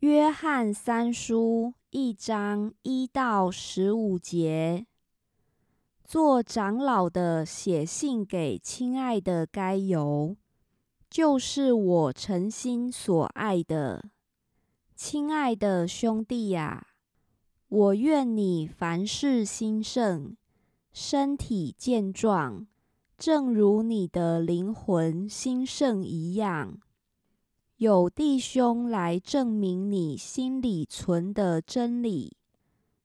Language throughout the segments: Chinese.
约翰三书一章一到十五节，做长老的写信给亲爱的该由，就是我诚心所爱的。亲爱的兄弟呀，我愿你凡事兴盛，身体健壮，正如你的灵魂兴盛一样。有弟兄来证明你心里存的真理，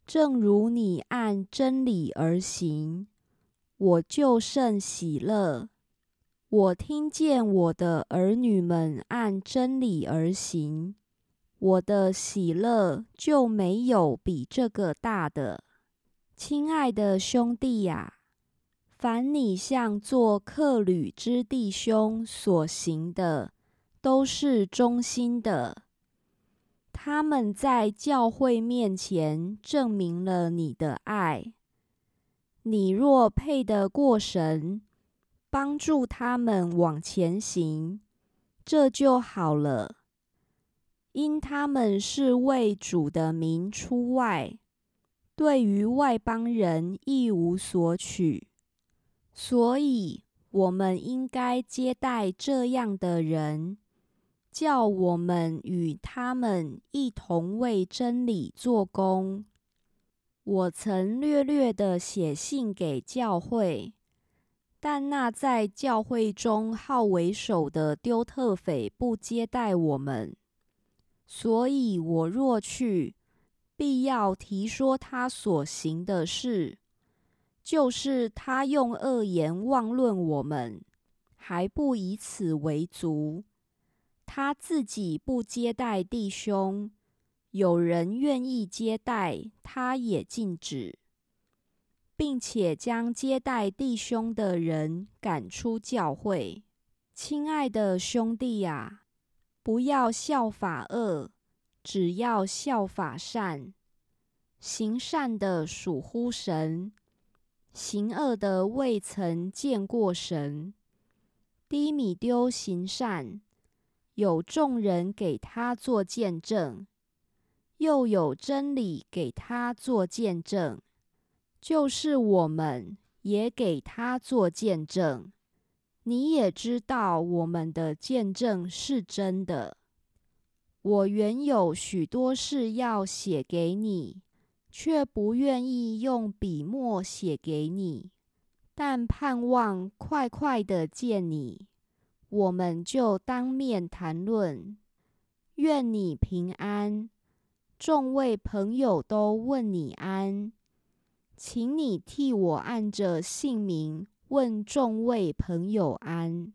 正如你按真理而行，我就甚喜乐。我听见我的儿女们按真理而行，我的喜乐就没有比这个大的。亲爱的兄弟呀，凡你向做客旅之弟兄所行的，都是忠心的，他们在教会面前证明了你的爱。你若配得过神，帮助他们往前行，这就好了。因他们是为主的名出外，对于外邦人一无所取，所以我们应该接待这样的人。叫我们与他们一同为真理做工。我曾略略的写信给教会，但那在教会中好为首的丢特斐不接待我们，所以我若去，必要提说他所行的事，就是他用恶言妄论我们，还不以此为足。他自己不接待弟兄，有人愿意接待，他也禁止，并且将接待弟兄的人赶出教会。亲爱的兄弟呀，不要效法恶，只要效法善。行善的属乎神，行恶的未曾见过神。低米丢行善。有众人给他做见证，又有真理给他做见证，就是我们也给他做见证。你也知道我们的见证是真的。我原有许多事要写给你，却不愿意用笔墨写给你，但盼望快快的见你。我们就当面谈论，愿你平安。众位朋友都问你安，请你替我按着姓名问众位朋友安。